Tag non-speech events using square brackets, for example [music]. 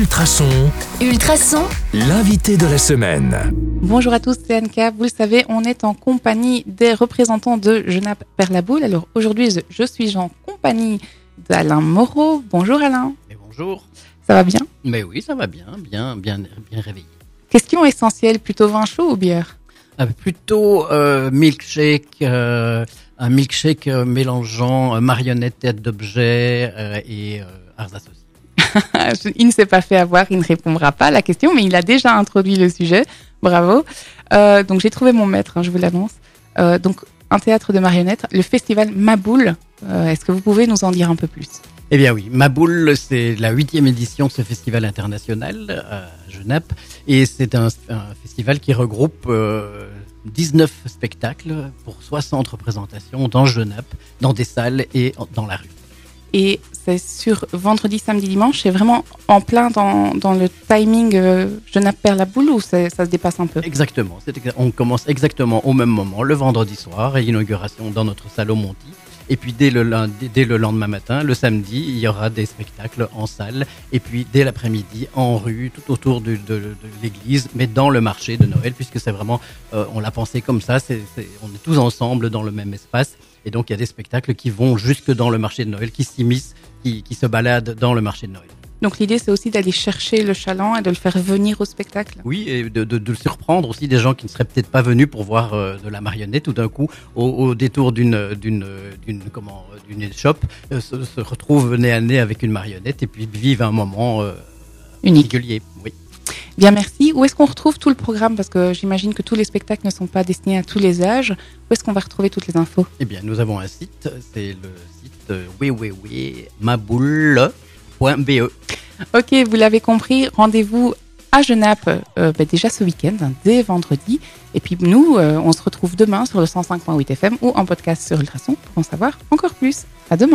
Ultrason, Ultrason, l'invité de la semaine. Bonjour à tous, c'est Anka. Vous le savez, on est en compagnie des représentants de Genappe Perlaboule. Alors aujourd'hui, je- suis en compagnie d'Alain Moreau. Bonjour Alain, Mais bonjour. ça va bien? Mais oui, ça va bien, bien, bien, bien réveillé. Question essentielle, plutôt vin chaud ou bière? Euh, plutôt euh, milkshake, euh, un milkshake mélangeant euh, marionnette, tête d'objet euh, et euh, aussi. Je- [laughs] Il ne s'est pas fait avoir, il ne répondra pas à la question, mais il a déjà introduit le sujet. Bravo. Euh, donc j'ai trouvé mon maître, hein, je vous l'annonce. Euh, donc un théâtre de marionnettes, le festival Maboule. Euh, Est-ce que vous pouvez nous en dire un peu plus? Eh bien oui, Maboule, c'est la huitième édition de ce festival international à Genappe. Et c'est un, un festival qui regroupe euh, 19 spectacles pour 60 représentations dans Genappe, dans des salles et dans la rue. Et c'est sur vendredi, samedi, dimanche. C'est vraiment en plein dans, le timing euh, Genappe perd la boule ou ça se dépasse un peu? Exactement. On commence exactement au même moment, le vendredi soir, et l'inauguration dans notre salle au Monty. Et puis dès le, dès le lendemain matin, le samedi, il y aura des spectacles en salle. Et puis dès l'après-midi, en rue, tout autour de, l'église, mais dans le marché de Noël, puisque c'est vraiment, euh, on l'a pensé comme ça, on est tous ensemble dans le même espace. Et donc il y a des spectacles qui vont jusque dans le marché de Noël, qui s'immiscent, qui, qui se baladent dans le marché de Noël. Donc l'idée, c'est aussi d'aller chercher le chaland et de le faire venir au spectacle. Oui, et de, de, de le surprendre aussi des gens qui ne seraient peut-être pas venus pour voir euh, de la marionnette tout d'un coup au, au détour d'une d'une comment euh, d'une euh, se, se retrouvent nez à nez avec une marionnette et puis vivent un moment euh, Unique. particulier. Oui. Bien, merci. Où est-ce qu'on retrouve tout le programme? Parce que j'imagine que tous les spectacles ne sont pas destinés à tous les âges. Où est-ce qu'on va retrouver toutes les infos? Eh bien, nous avons un site, c'est le site euh, oui oui oui maboule.be. Ok, vous l'avez compris, rendez-vous à Genappe euh, ben, déjà ce week-end, hein, dès vendredi. Et puis nous, euh, on se retrouve demain sur le 105.8 FM ou en podcast sur Ultrason pour en savoir encore plus. À demain